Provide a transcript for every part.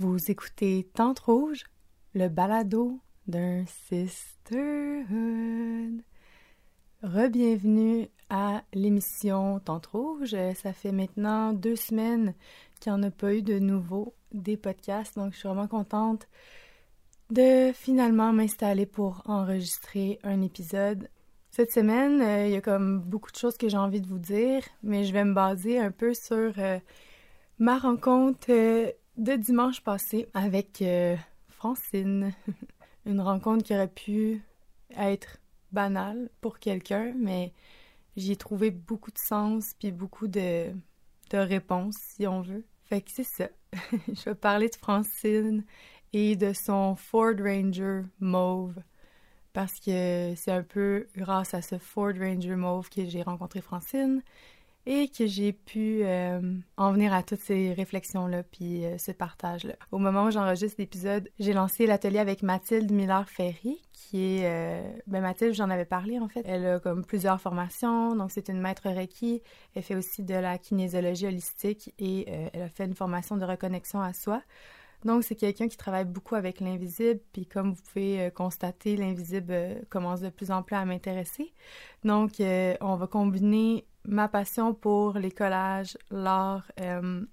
Vous écoutez Tente Rouge, le balado d'un sisterhood. Rebienvenue à l'émission Tente Rouge. Ça fait maintenant deux semaines qu'il n'y en a pas eu de nouveau des podcasts, donc je suis vraiment contente de finalement m'installer pour enregistrer un épisode. Cette semaine, euh, il y a comme beaucoup de choses que j'ai envie de vous dire, mais je vais me baser un peu sur euh, ma rencontre euh, de dimanche passé avec Francine. Une rencontre qui aurait pu être banale pour quelqu'un, mais j'y ai trouvé beaucoup de sens puis beaucoup de, de réponses, si on veut. Fait que c'est ça. je vais parler de Francine et de son Ford Ranger mauve parce que c'est un peu grâce à ce Ford Ranger mauve que j'ai rencontré Francine et que j'ai pu euh, en venir à toutes ces réflexions-là puis euh, ce partage-là. Au moment où j'enregistre l'épisode, j'ai lancé l'atelier avec Mathilde Miller-Ferry, qui est... Euh, ben Mathilde, j'en avais parlé en fait. Elle a comme plusieurs formations, donc c'est une maître Reiki. Elle fait aussi de la kinésiologie holistique et elle a fait une formation de reconnexion à soi. Donc, c'est quelqu'un qui travaille beaucoup avec l'invisible, puis comme vous pouvez constater, l'invisible commence de plus en plus à m'intéresser. Donc, on va combiner ma passion pour les collages, l'art, euh,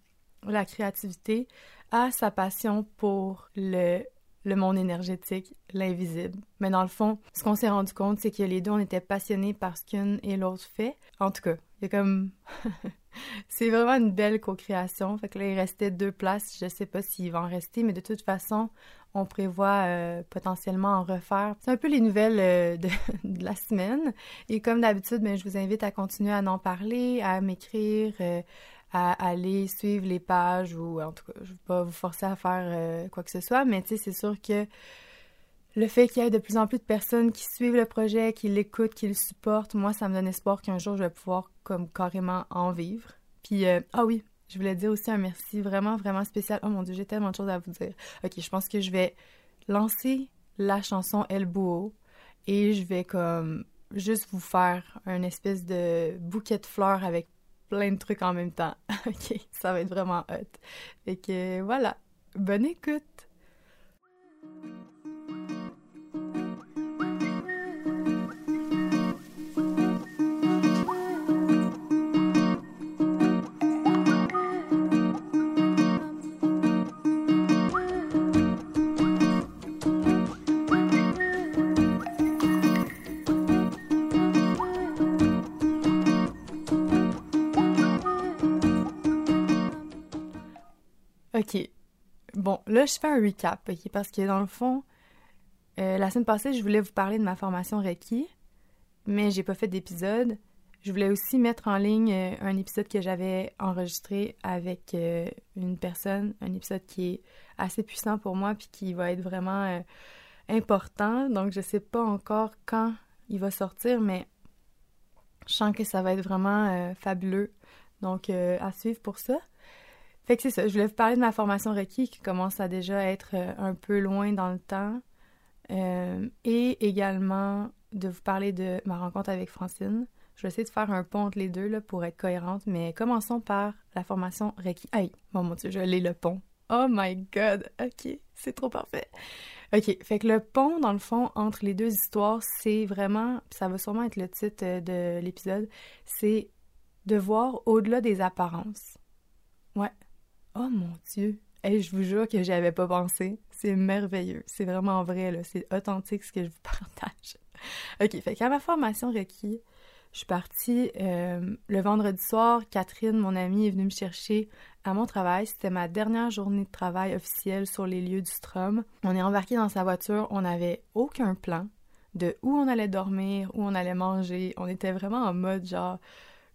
la créativité, à sa passion pour le, le monde énergétique, l'invisible. Mais dans le fond, ce qu'on s'est rendu compte, c'est que les deux, on était passionnés par ce qu'une et l'autre fait. En tout cas, comme... c'est vraiment une belle co-création. Fait que là, il restait deux places. Je sais pas s'il va en rester, mais de toute façon, on prévoit euh, potentiellement en refaire. C'est un peu les nouvelles euh, de, la semaine. Et comme d'habitude, ben, je vous invite à continuer à en parler, à m'écrire, euh, à aller suivre les pages ou en tout cas, je ne vais pas vous forcer à faire quoi que ce soit, mais tu sais, c'est sûr que le fait qu'il y ait de plus en plus de personnes qui suivent le projet, qui l'écoutent, qui le supportent, moi, ça me donne espoir qu'un jour, je vais pouvoir comme carrément en vivre. Puis, ah oui, je voulais dire aussi un merci vraiment, vraiment spécial. Oh mon Dieu, j'ai tellement de choses à vous dire. Ok, je pense que je vais lancer la chanson El Bouo et je vais comme juste vous faire un espèce de bouquet de fleurs avec plein de trucs en même temps. ok, ça va être vraiment hot. Et que voilà, bonne écoute! Là, je fais un recap, OK? Parce que dans le fond, euh, la semaine passée, je voulais vous parler de ma formation Reiki, mais j'ai pas fait d'épisode. Je voulais aussi mettre en ligne euh, un épisode que j'avais enregistré avec euh, une personne, un épisode qui est assez puissant pour moi puis qui va être vraiment important. Donc, je sais pas encore quand il va sortir, mais je sens que ça va être vraiment fabuleux. Donc, à suivre pour ça. Fait que c'est ça, je voulais vous parler de ma formation Reiki qui commence à déjà être euh, un peu loin dans le temps. Euh, et également de vous parler de ma rencontre avec Francine. Je vais essayer de faire un pont entre les deux là, pour être cohérente, mais commençons par la formation Reiki. Aïe, bon mon dieu, je l'ai le pont. Oh my god, ok, c'est trop parfait. Ok, fait que le pont, dans le fond, entre les deux histoires, c'est vraiment, ça va sûrement être le titre euh, de l'épisode, c'est de voir au-delà des apparences. Ouais, Oh mon Dieu! Je vous jure que j'y avais pas pensé. C'est merveilleux. C'est vraiment vrai, là. C'est authentique ce que je vous partage. OK, fait qu'à ma formation Reiki, je suis partie euh, le vendredi soir. Catherine, mon amie, est venue me chercher à mon travail. C'était ma dernière journée de travail officielle sur les lieux du Strom. On est embarqué dans sa voiture. On n'avait aucun plan de où on allait dormir, où on allait manger. On était vraiment en mode genre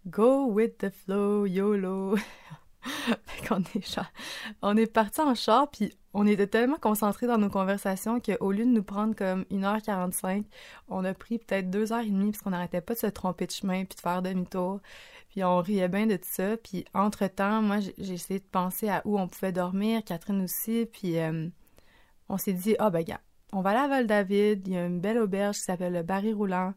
go with the flow, YOLO. on est parti en char, puis on était tellement concentrés dans nos conversations qu'au lieu de nous prendre comme 1h45, on a pris peut-être 2h30 parce qu'on n'arrêtait pas de se tromper de chemin puis de faire demi-tour. Puis on riait bien de tout ça. Puis entre-temps, moi, j'ai essayé de penser à où on pouvait dormir, Catherine aussi, puis euh, on s'est dit, ah ben gars, on va aller à Val-David, il y a une belle auberge qui s'appelle le Barry Roulant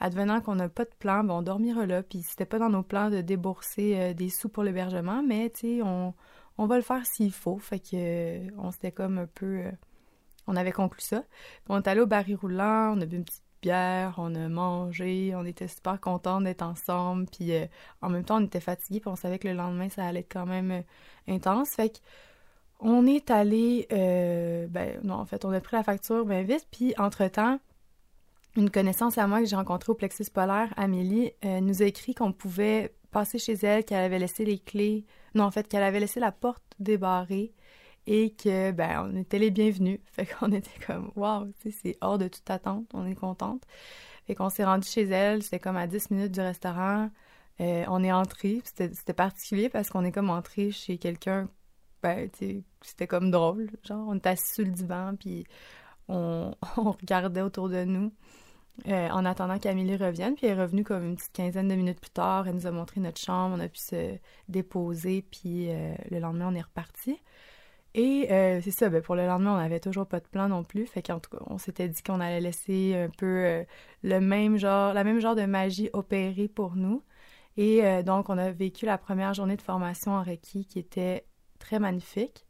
advenant qu'on n'a pas de plan, ben on dormira là. Puis c'était pas dans nos plans de débourser euh, des sous pour l'hébergement, mais tu sais, on, on va le faire s'il faut. Fait que on s'était comme un peu. on avait conclu ça. on est allé au baril roulant, on a bu une petite bière, on a mangé, on était super contents d'être ensemble, puis en même temps on était fatigués, puis on savait que le lendemain ça allait être quand même intense. Fait que on est allé, ben non en fait on a pris la facture bien vite, puis entre temps une connaissance à moi que j'ai rencontrée au plexus polaire, Amélie, euh, nous a écrit qu'on pouvait passer chez elle, qu'elle avait laissé les clés, non, en fait, qu'elle avait laissé la porte débarrée et que, ben, on était les bienvenus. Fait qu'on était comme, waouh, c'est hors de toute attente, on est contente. Fait qu'on s'est rendu chez elle, c'était comme à 10 minutes du restaurant. Euh, on est entré, c'était particulier parce qu'on est comme entré chez quelqu'un, ben, c'était comme drôle, genre, on était assis sur le divan, puis on, regardait autour de nous euh, en attendant qu'Amélie revienne. Puis elle est revenue comme une petite quinzaine de minutes plus tard. Elle nous a montré notre chambre, on a pu se déposer, puis euh, le lendemain, on est reparti. Et euh, c'est ça, ben, pour le lendemain, on n'avait toujours pas de plan non plus. Fait qu'en tout cas, on s'était dit qu'on allait laisser un peu le même genre, la même genre de magie opérer pour nous. Et donc, on a vécu la première journée de formation en Reiki qui était très magnifique.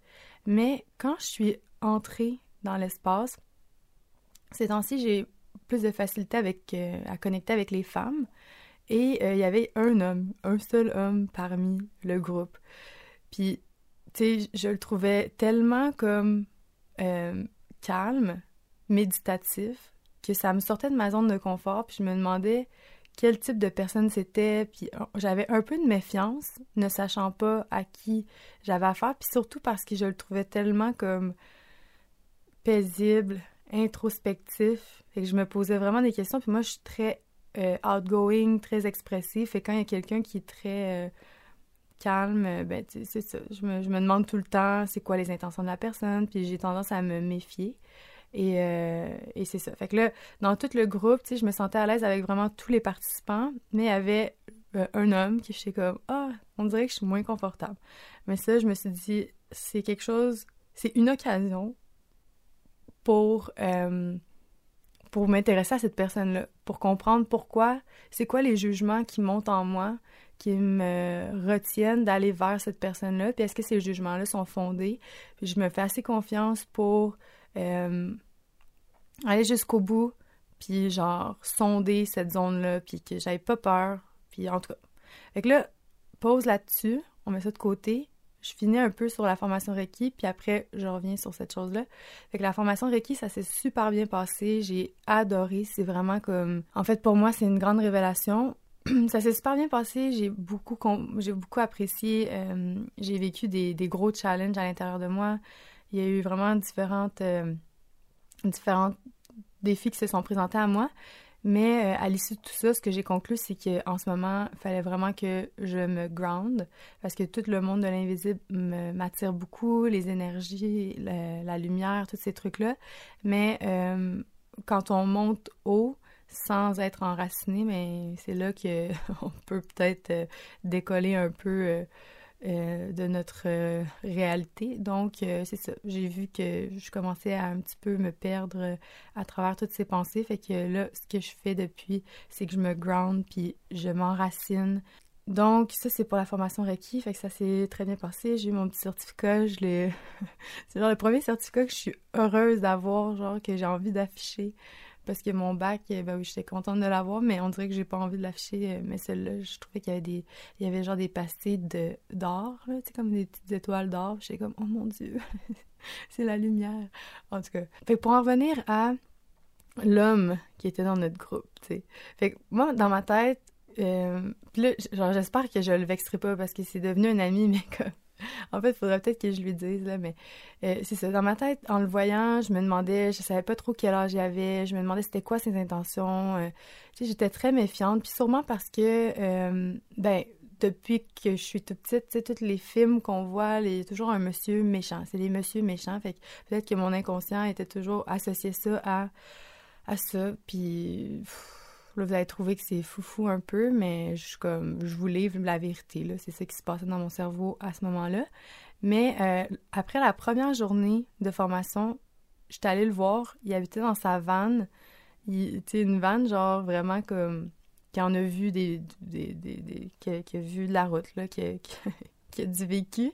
Mais quand je suis entrée dans l'espace, ces temps-ci, j'ai plus de facilité avec, euh, à connecter avec les femmes. Et euh, il y avait un homme, un seul homme parmi le groupe. Puis, tu sais, je le trouvais tellement comme euh, calme, méditatif, que ça me sortait de ma zone de confort. Puis je me demandais quel type de personne c'était. Puis j'avais un peu de méfiance, ne sachant pas à qui j'avais affaire. Puis surtout parce que je le trouvais tellement comme paisible, introspectif. Fait que je me posais vraiment des questions. Puis moi, je suis très euh, outgoing, très expressif. Et quand il y a quelqu'un qui est très euh, calme, euh, ben, c'est ça. Je me, je me, demande tout le temps c'est quoi les intentions de la personne. Puis j'ai tendance à me méfier. Et, et c'est ça. Fait que là, dans tout le groupe, je me sentais à l'aise avec vraiment tous les participants. Mais il y avait un homme qui j'étais comme, ah, on dirait que je suis moins confortable. Mais ça, je me suis dit, c'est quelque chose, c'est une occasion pour, euh, pour m'intéresser à cette personne-là, pour comprendre pourquoi, c'est quoi les jugements qui montent en moi, qui me retiennent d'aller vers cette personne-là, puis est-ce que ces jugements-là sont fondés? Puis je me fais assez confiance pour euh, aller jusqu'au bout, puis genre sonder cette zone-là, puis que j'avais pas peur, puis en tout cas. Fait que là, pause là-dessus, on met ça de côté, je finis un peu sur la formation Reiki, puis après, je reviens sur cette chose-là. Fait que la formation Reiki, ça s'est super bien passé. J'ai adoré. C'est vraiment comme... En fait, pour moi, c'est une grande révélation. ça s'est super bien passé. J'ai beaucoup, j'ai beaucoup apprécié. Euh, j'ai vécu des, gros challenges à l'intérieur de moi. Il y a eu vraiment différentes, euh, différents défis qui se sont présentés à moi. Mais euh, à l'issue de tout ça, ce que j'ai conclu, c'est qu'en ce moment, il fallait vraiment que je me ground parce que tout le monde de l'invisible m'attire beaucoup, les énergies, la, lumière, tous ces trucs-là. Mais euh, quand on monte haut, sans être enraciné, mais c'est là qu'on peut peut-être euh, décoller un peu euh, de notre euh, réalité. Donc, euh, c'est ça. J'ai vu que je commençais à un petit peu me perdre à travers toutes ces pensées. Fait que là, ce que je fais depuis, c'est que je me ground puis je m'enracine. Donc, ça, c'est pour la formation Reiki. Fait que ça s'est très bien passé. J'ai eu mon petit certificat. Je l'ai... c'est genre le premier certificat que je suis heureuse d'avoir, genre, que j'ai envie d'afficher parce que mon bac, eh ben oui, j'étais contente de l'avoir, mais on dirait que j'ai pas envie de l'afficher. Euh, mais celle-là, je trouvais qu'il y avait des, il y avait genre des de d'or, comme des petites étoiles d'or. J'étais comme, oh mon dieu, c'est la lumière. En tout cas, fait pour en revenir à l'homme qui était dans notre groupe, tu sais. Fait moi, dans ma tête, euh, là, genre, j'espère que je le vexerai pas parce que c'est devenu un ami, mais comme en fait, il faudrait peut-être que je lui dise, là, mais euh, c'est ça. Dans ma tête, en le voyant, je me demandais, je savais pas trop quel âge il avait, je me demandais c'était quoi ses intentions. Euh, j'étais très méfiante, puis sûrement parce que, euh, ben, depuis que je suis toute petite, tu sais, tous les films qu'on voit, il y a toujours un monsieur méchant. C'est des messieurs méchants, fait que peut-être que mon inconscient était toujours associé ça à, à ça, puis... Vous allez trouver que c'est foufou un peu, mais je, comme, je vous la vérité. C'est ça qui se passait dans mon cerveau à ce moment-là. Mais euh, après la première journée de formation, j'étais allée le voir. Il habitait dans sa vanne. Sais, une vanne, genre, vraiment comme... qui en a vu des... des, des, qui, a, vu de la route, là, qui a, qui a du vécu.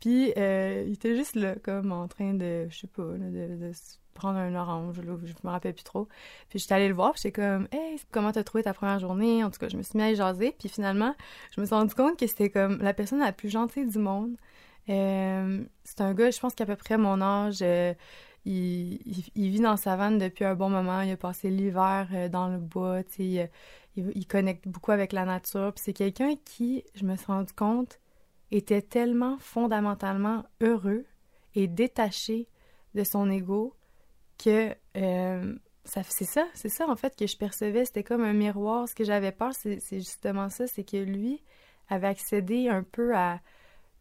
Puis euh, il était juste là, comme en train de, je sais pas, de, prendre un orange, je me rappelle plus trop. Puis j'étais allée le voir, puis j'étais comme, hey, comment t'as trouvé ta première journée? En tout cas, je me suis mis à jaser, puis finalement, je me suis rendu compte que c'était comme la personne la plus gentille du monde. Euh, c'est un gars, je pense qu'à peu près mon âge. Euh, il, vit dans sa vanne depuis un bon moment. Il a passé l'hiver euh, dans le bois. Il, il, connecte beaucoup avec la nature. c'est quelqu'un qui, je me suis rendu compte, était tellement fondamentalement heureux et détaché de son ego que ça c'est ça, c'est ça en fait que je percevais. C'était comme un miroir. Ce que j'avais peur, c'est justement ça, c'est que lui avait accédé un peu à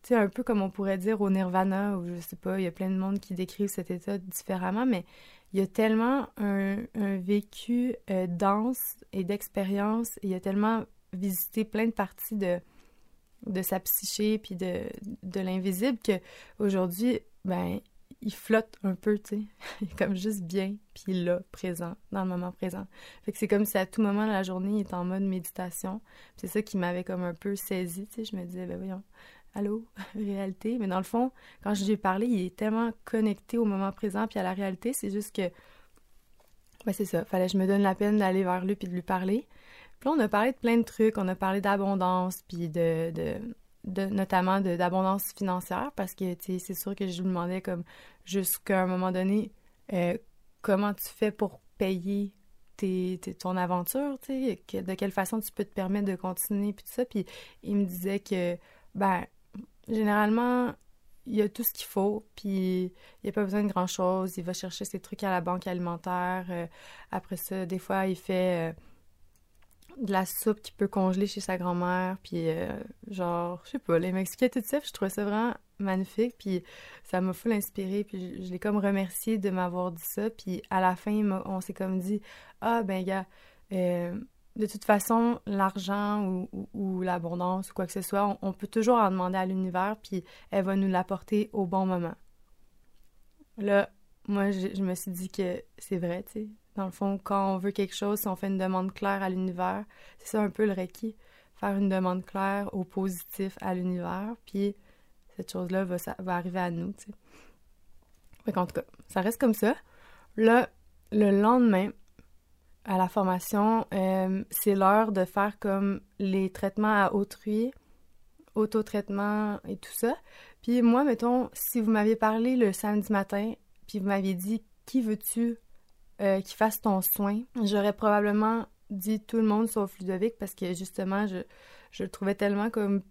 c'est un peu comme on pourrait dire au nirvana, ou je sais pas, il y a plein de monde qui décrivent cet état différemment, mais il y a tellement un, vécu euh, dense et d'expérience, il a tellement visité plein de parties de, de sa psyché puis de, de l'invisible que aujourd'hui ben, il flotte un peu, tu sais. il est comme juste bien, puis là, présent, dans le moment présent. Fait que c'est comme si à tout moment de la journée, il est en mode méditation. C'est ça qui m'avait comme un peu saisi, tu sais. Je me disais, ben voyons, allô, réalité. Mais dans le fond, quand je lui ai parlé, il est tellement connecté au moment présent puis à la réalité. C'est juste que, ben c'est ça, fallait que je me donne la peine d'aller vers lui puis de lui parler. Puis là, on a parlé de plein de trucs. On a parlé d'abondance puis de, de, notamment d'abondance financière parce que, c'est sûr que je lui demandais comme jusqu'à un moment donné, euh, comment tu fais pour payer tes, ton aventure, tu sais, de quelle façon tu peux te permettre de continuer puis tout ça. Puis il me disait que, ben, généralement, il y a tout ce qu'il faut, puis il n'y a pas besoin de grand-chose. Il va chercher ses trucs à la banque alimentaire. Euh, après ça, des fois, il fait euh, de la soupe qu'il peut congeler chez sa grand-mère, puis euh, genre, je sais pas, les m'expliquait tout ça, je trouvais ça vraiment magnifique, puis ça m'a full inspiré, puis je, l'ai comme remercié de m'avoir dit ça, puis à la fin, on s'est comme dit « Ah, ben gars, de toute façon, l'argent ou, l'abondance ou quoi que ce soit, on, peut toujours en demander à l'univers, puis elle va nous l'apporter au bon moment. Là, moi, je, me suis dit que c'est vrai, tu sais. Dans le fond, quand on veut quelque chose, si on fait une demande claire à l'univers, c'est ça un peu le Reiki. Faire une demande claire au positif à l'univers, puis cette chose-là va, arriver à nous, tu. Fait en tout cas, ça reste comme ça. Là, le lendemain, à la formation, euh, c'est l'heure de faire comme les traitements à autrui, autotraitement et tout ça. Puis moi, mettons, si vous m'aviez parlé le samedi matin, puis vous m'aviez dit qui veux-tu euh, qui fasse ton soin, j'aurais probablement dit tout le monde sauf Ludovic parce que justement, je, je le trouvais tellement comme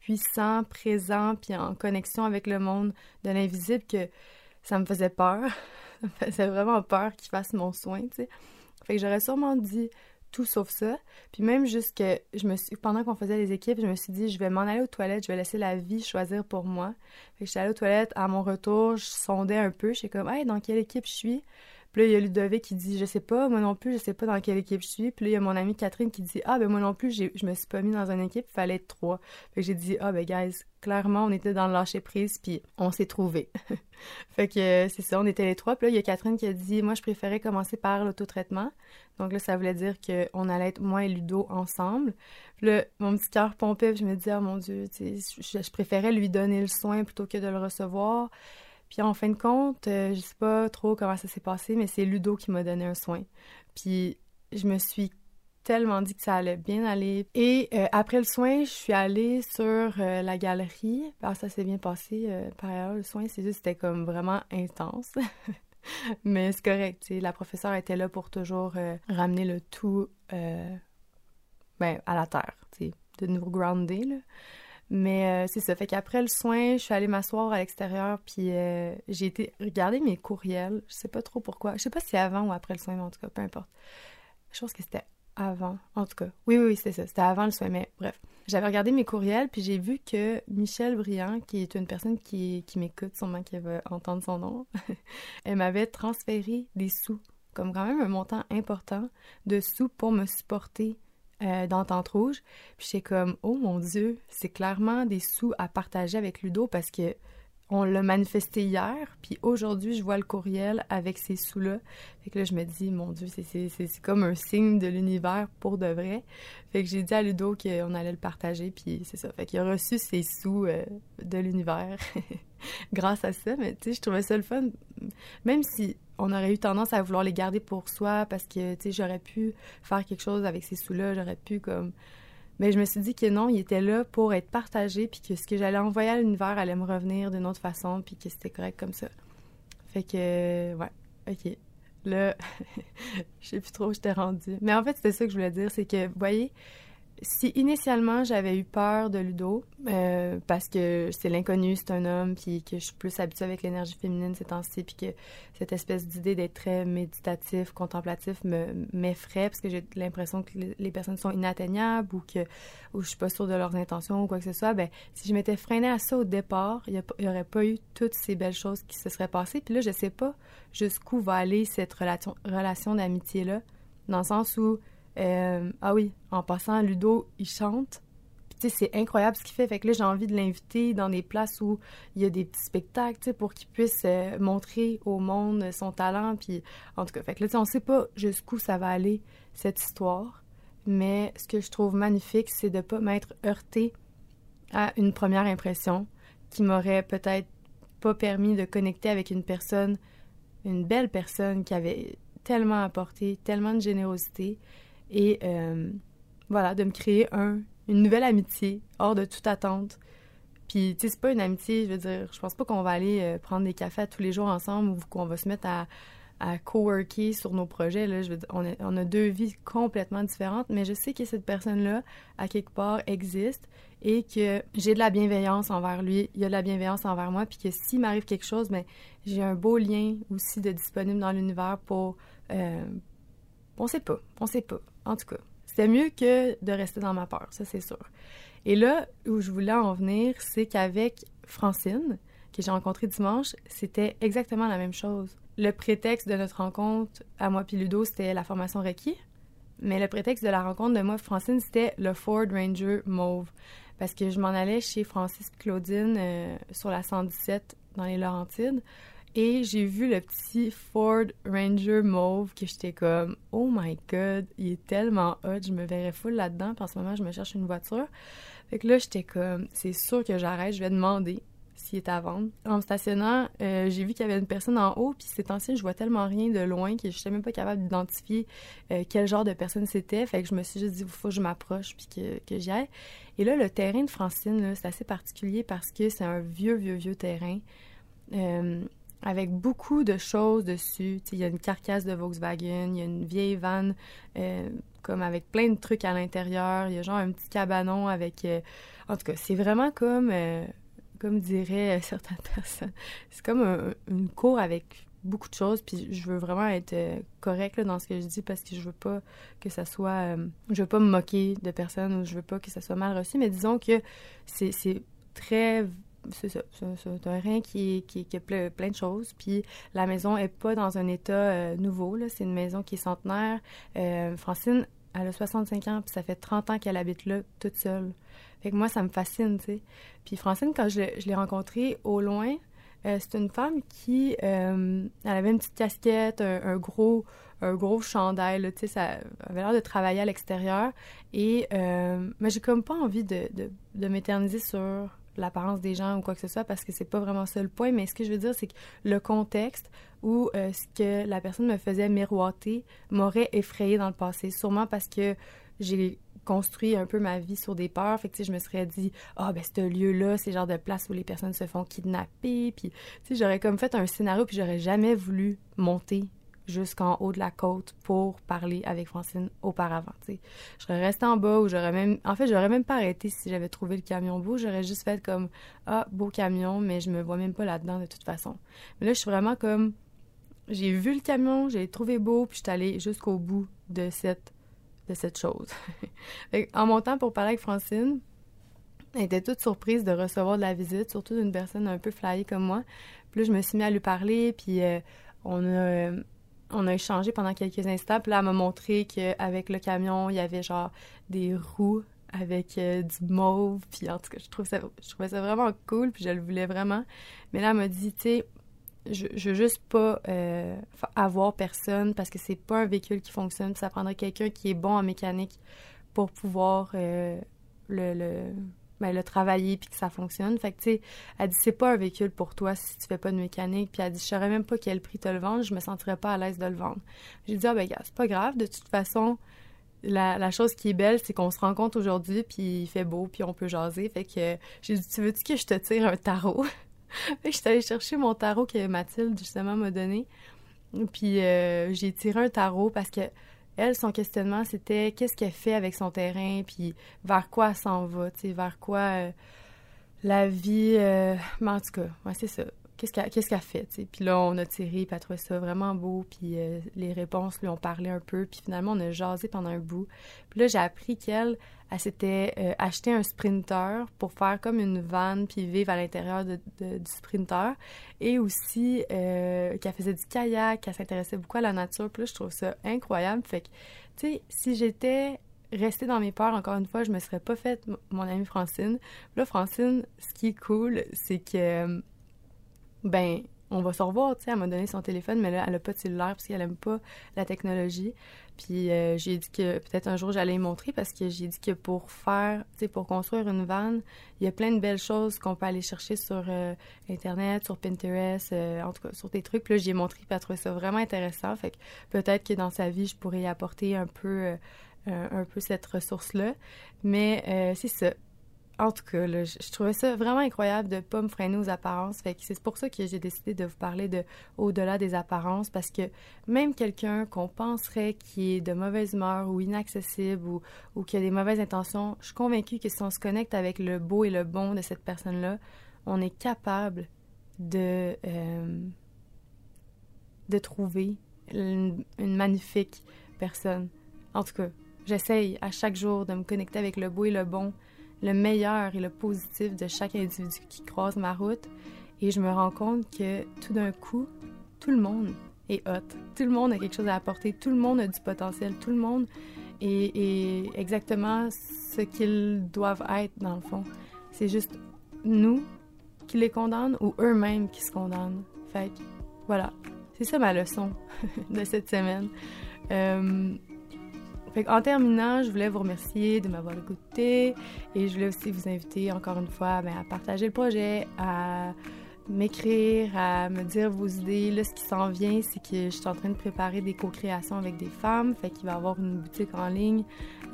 puissant, présent, puis en connexion avec le monde de l'invisible que ça me faisait peur. ça me faisait vraiment peur qu'il fasse mon soin. Fait que j'aurais sûrement dit tout sauf ça. Puis même juste que je me suis, pendant qu'on faisait les équipes, je me suis dit, je vais m'en aller aux toilettes, je vais laisser la vie choisir pour moi. Fait que j'étais allée aux toilettes, à mon retour, je sondais un peu, j'étais comme, hey, dans quelle équipe je suis? Puis là, il y a Ludovic qui dit, je sais pas, moi non plus, je sais pas dans quelle équipe je suis. Puis là, il y a mon amie Catherine qui dit, ah, ben moi non plus, je me suis pas mis dans une équipe, fallait être trois. Fait que j'ai dit, ah, ben guys, clairement, on était dans le lâcher prise, puis on s'est trouvés. fait que euh, c'est ça, on était les trois. Puis là, il y a Catherine qui a dit, moi, je préférais commencer par l'autotraitement. Donc là, ça voulait dire qu'on allait être moi et Ludo ensemble. Puis là, mon petit cœur pompait, puis je me dis, oh mon Dieu, je, je préférais lui donner le soin plutôt que de le recevoir. Puis en fin de compte, euh, je sais pas trop comment ça s'est passé, mais c'est Ludo qui m'a donné un soin. Puis je me suis tellement dit que ça allait bien aller. Et euh, après le soin, je suis allée sur euh, la galerie. Alors, ah, ça s'est bien passé. par ailleurs, le soin, c'est juste c'était comme vraiment intense. mais c'est correct, tu sais. La professeure était là pour toujours ramener le tout ben, à la terre, de nous grounder, là. Mais euh, c'est ça. Fait qu'après le soin, je suis allée m'asseoir à l'extérieur, puis euh, j'ai été regarder mes courriels. Je sais pas trop pourquoi. Je sais pas si c'est avant ou après le soin, mais en tout cas, peu importe. Je pense que c'était avant. En tout cas, oui, oui, oui, c'était ça. C'était avant le soin, mais bref. J'avais regardé mes courriels, puis j'ai vu que Michel Briand, qui est une personne qui, qui m'écoute, sûrement qui va entendre son nom, elle m'avait transféré des sous, comme quand même un montant important de sous pour me supporter euh, d'entente rouge. Puis j'étais comme, oh mon Dieu, c'est clairement des sous à partager avec Ludo parce que on l'a manifesté hier, puis aujourd'hui, je vois le courriel avec ces sous-là. Fait que là, je me dis, mon Dieu, c'est comme un signe de l'univers pour de vrai. Fait que j'ai dit à Ludo qu'on allait le partager, puis c'est ça. Fait qu'il a reçu ses sous euh, de l'univers grâce à ça. Mais tu sais, je trouvais ça le fun. Même si on aurait eu tendance à vouloir les garder pour soi, parce que, tu sais, j'aurais pu faire quelque chose avec ces sous-là, j'aurais pu comme mais je me suis dit que non, il était là pour être partagé, puis que ce que j'allais envoyer à l'univers allait me revenir d'une autre façon, puis que c'était correct comme ça. Fait que, ouais, ok. Là, je sais plus trop où je t'ai rendu. Mais en fait, c'était ça que je voulais dire, c'est que, vous voyez, si initialement j'avais eu peur de Ludo, euh, parce que c'est l'inconnu, c'est un homme, puis que je suis plus habituée avec l'énergie féminine ces temps-ci, puis que cette espèce d'idée d'être très méditatif, contemplatif me m'effraie, parce que j'ai l'impression que les personnes sont inatteignables ou que ou je suis pas sûre de leurs intentions ou quoi que ce soit, ben si je m'étais freinée à ça au départ, il n'y aurait pas eu toutes ces belles choses qui se seraient passées. Puis là, je sais pas jusqu'où va aller cette relation, relation d'amitié-là, dans le sens où euh, ah oui, en passant, Ludo, il chante. c'est incroyable ce qu'il fait. Que là, j'ai envie de l'inviter dans des places où il y a des petits spectacles, pour qu'il puisse euh, montrer au monde son talent. Puis, en tout cas, fait que là, on sait pas jusqu'où ça va aller, cette histoire. Mais ce que je trouve magnifique, c'est de pas m'être heurté à une première impression qui m'aurait peut-être pas permis de connecter avec une personne, une belle personne qui avait tellement apporté, tellement de générosité et euh, voilà, de me créer un, une nouvelle amitié hors de toute attente. Puis, tu sais, c'est pas une amitié, je veux dire, je pense pas qu'on va aller euh, prendre des cafés tous les jours ensemble ou qu'on va se mettre à, à co-worker sur nos projets. Là. On, a, on a deux vies complètement différentes, mais je sais que cette personne-là, à quelque part, existe et que j'ai de la bienveillance envers lui, il y a de la bienveillance envers moi, puis que s'il m'arrive quelque chose, ben j'ai un beau lien aussi de disponible dans l'univers pour... Euh, on sait pas, on sait pas. En tout cas, c'était mieux que de rester dans ma peur, ça c'est sûr. Et là où je voulais en venir, c'est qu'avec Francine, que j'ai rencontrée dimanche, c'était exactement la même chose. Le prétexte de notre rencontre à moi puis Ludo, c'était la formation Reiki. Mais le prétexte de la rencontre de moi et Francine, c'était le Ford Ranger Mauve. Parce que je m'en allais chez Francis Claudine euh, sur la 117 dans les Laurentides et j'ai vu le petit Ford Ranger mauve que j'étais comme oh my god, il est tellement hot, je me verrais full là-dedans. Puis en ce moment, je me cherche une voiture. Fait que là, j'étais comme c'est sûr que j'arrête, je vais demander s'il est à vendre. En me stationnant, euh, j'ai vu qu'il y avait une personne en haut, puis c'est ancien, je vois tellement rien de loin que je n'étais même pas capable d'identifier euh, quel genre de personne c'était. Fait que je me suis juste dit, il faut que je m'approche puis que, que j'y aille. Et là, le terrain de Francine, c'est assez particulier parce que c'est un vieux, vieux, vieux terrain. Euh, avec beaucoup de choses dessus. Il y a une carcasse de Volkswagen, il y a une vieille vanne euh, comme avec plein de trucs à l'intérieur. Il y a genre un petit cabanon avec... Euh, en tout cas, c'est vraiment comme, euh, comme diraient certaines personnes, c'est comme une cour avec beaucoup de choses. Puis je veux vraiment être correcte dans ce que je dis parce que je veux pas que ça soit... je veux pas me moquer de personne ou je veux pas que ça soit mal reçu. Mais disons que c'est très c'est ça. C'est un rien qui, qui, qui a plein, de choses. Puis la maison est pas dans un état euh, nouveau. C'est une maison qui est centenaire. Euh, Francine, elle a 65 ans, puis ça fait 30 ans qu'elle habite là, toute seule. Fait que moi, ça me fascine, tu sais. Puis Francine, quand je, l'ai rencontrée au loin, euh, c'est une femme qui... elle avait une petite casquette, un, gros un gros chandail, tu sais, ça avait l'air de travailler à l'extérieur. Et mais j'ai comme pas envie de, de, de m'éterniser sur l'apparence des gens ou quoi que ce soit parce que c'est pas vraiment ça le point. Mais ce que je veux dire, c'est que le contexte ou euh, ce que la personne me faisait miroiter m'aurait effrayé dans le passé. Sûrement parce que j'ai construit un peu ma vie sur des peurs. Fait que, je me serais dit, ah, ben, ce lieu-là, c'est genre de place où les personnes se font kidnapper. Puis, tu sais, j'aurais comme fait un scénario, puis j'aurais jamais voulu monter jusqu'en haut de la côte pour parler avec Francine auparavant. sais. Je serais restée en bas ou j'aurais même... En fait, j'aurais même pas arrêté si j'avais trouvé le camion beau. J'aurais juste fait comme « Ah, beau camion, mais je me vois même pas là-dedans de toute façon. » Mais là, je suis vraiment comme... J'ai vu le camion, j'ai trouvé beau, puis je suis allée jusqu'au bout de cette, de cette chose. en montant pour parler avec Francine, elle était toute surprise de recevoir de la visite, surtout d'une personne un peu flyée comme moi. Puis là, je me suis mis à lui parler, puis euh, on a... On a échangé pendant quelques instants. Puis là, elle m'a montré qu'avec le camion, il y avait genre des roues avec euh, du mauve. Puis en tout cas, je, trouvais ça vraiment cool, puis je le voulais vraiment. Mais là, elle m'a dit, tu sais, je, je veux juste pas euh, avoir personne parce que c'est pas un véhicule qui fonctionne. ça prendrait quelqu'un qui est bon en mécanique pour pouvoir euh, le, ben, le travailler puis que ça fonctionne. Fait que, tu sais, elle dit, c'est pas un véhicule pour toi si tu fais pas de mécanique. Puis elle dit, je saurais même pas quel prix te le vendre, je me sentirais pas à l'aise de le vendre. J'ai dit, ah ben, c'est pas grave, de toute façon, la, chose qui est belle, c'est qu'on se rencontre aujourd'hui, puis il fait beau, puis on peut jaser. Fait que j'ai dit, tu veux-tu que je te tire un tarot? je suis allée chercher mon tarot que Mathilde, justement, m'a donné. Puis euh, j'ai tiré un tarot parce que elle, son questionnement, c'était qu'est-ce qu'elle fait avec son terrain, puis vers quoi elle s'en va, vers quoi euh, la vie... Euh, mais en tout cas, c'est ça qu'est-ce qu'elle qu'est-ce qu'elle fait. Puis là, on a tiré, puis elle a trouvé ça vraiment beau, puis euh, les réponses lui ont parlé un peu, puis finalement, on a jasé pendant un bout. Puis là, j'ai appris qu'elle, elle, s'était euh, acheté un sprinter pour faire comme une vanne, puis vivre à l'intérieur du sprinter, et aussi euh, qu'elle faisait du kayak, qu'elle s'intéressait beaucoup à la nature, puis là, je trouve ça incroyable. Fait que, tu sais, si j'étais restée dans mes peurs, encore une fois, je me serais pas faite mon amie Francine. Là, Francine, ce qui est cool, c'est que ben on va se revoir, tu sais, elle m'a donné son téléphone, mais là, elle a pas de cellulaire parce qu'elle aime pas la technologie. Puis euh, j'ai dit que peut-être un jour j'allais y montrer parce que j'ai dit que pour faire, tu pour construire une vanne, il y a plein de belles choses qu'on peut aller chercher sur euh, Internet, sur Pinterest, euh, en tout cas sur des trucs. Puis là, j'ai montré, puis elle trouvé ça vraiment intéressant. Fait que peut-être que dans sa vie, je pourrais y apporter un peu, un peu cette ressource-là. Mais c'est ça en tout cas, je, trouvais ça vraiment incroyable de ne pas me freiner aux apparences. Fait c'est pour ça que j'ai décidé de vous parler de au-delà des apparences, parce que même quelqu'un qu'on penserait qui est de mauvaise humeur ou inaccessible ou, ou qui a des mauvaises intentions, je suis convaincue que si on se connecte avec le beau et le bon de cette personne-là, on est capable de, euh, de trouver une, une magnifique personne. En tout cas, j'essaye à chaque jour de me connecter avec le beau et le bon le meilleur et le positif de chaque individu qui croise ma route. Et je me rends compte que tout d'un coup, tout le monde est hot. Tout le monde a quelque chose à apporter. Tout le monde a du potentiel. Tout le monde est, exactement ce qu'ils doivent être, dans le fond. C'est juste nous qui les condamnent ou eux-mêmes qui se condamnent. Fait voilà. C'est ça ma leçon de cette semaine. Euh, en terminant, je voulais vous remercier de m'avoir écouté et je voulais aussi vous inviter encore une fois ben, à partager le projet, à m'écrire, à me dire vos idées. Là, ce qui s'en vient, c'est que je suis en train de préparer des co-créations avec des femmes. Fait qu'il va y avoir une boutique en ligne.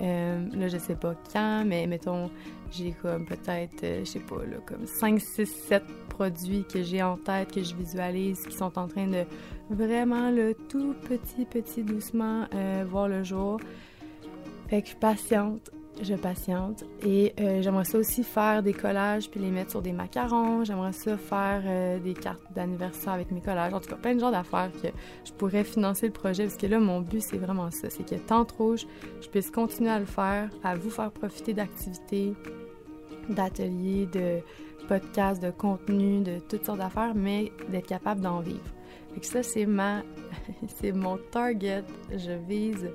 Euh, là, je sais pas quand, mais mettons, j'ai comme peut-être, euh, je sais pas, là, comme 5, 6, 7 produits que j'ai en tête, que je visualise, qui sont en train de vraiment, le tout petit, petit, doucement euh, voir le jour. Fait que je patiente, je patiente. Et euh, j'aimerais ça aussi faire des collages puis les mettre sur des macarons. J'aimerais ça faire euh, des cartes d'anniversaire avec mes collages. En tout cas, plein de genres d'affaires que je pourrais financer le projet. Parce que là, mon but, c'est vraiment ça. C'est que tant trop, je, puisse continuer à le faire, à vous faire profiter d'activités, d'ateliers, de podcasts, de contenu, de toutes sortes d'affaires, mais d'être capable d'en vivre. Fait que ça, c'est ma... c'est mon target. Je vise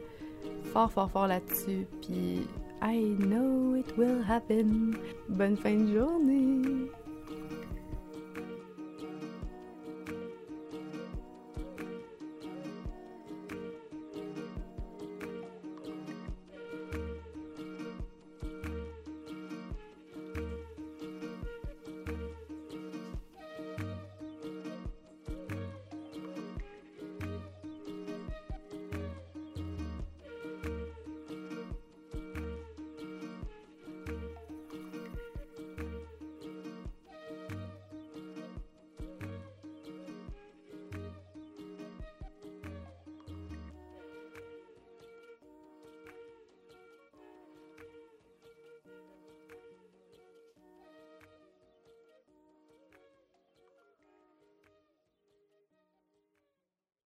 fort, fort, fort là-dessus. Puis, I know it will happen. Bonne fin de journée!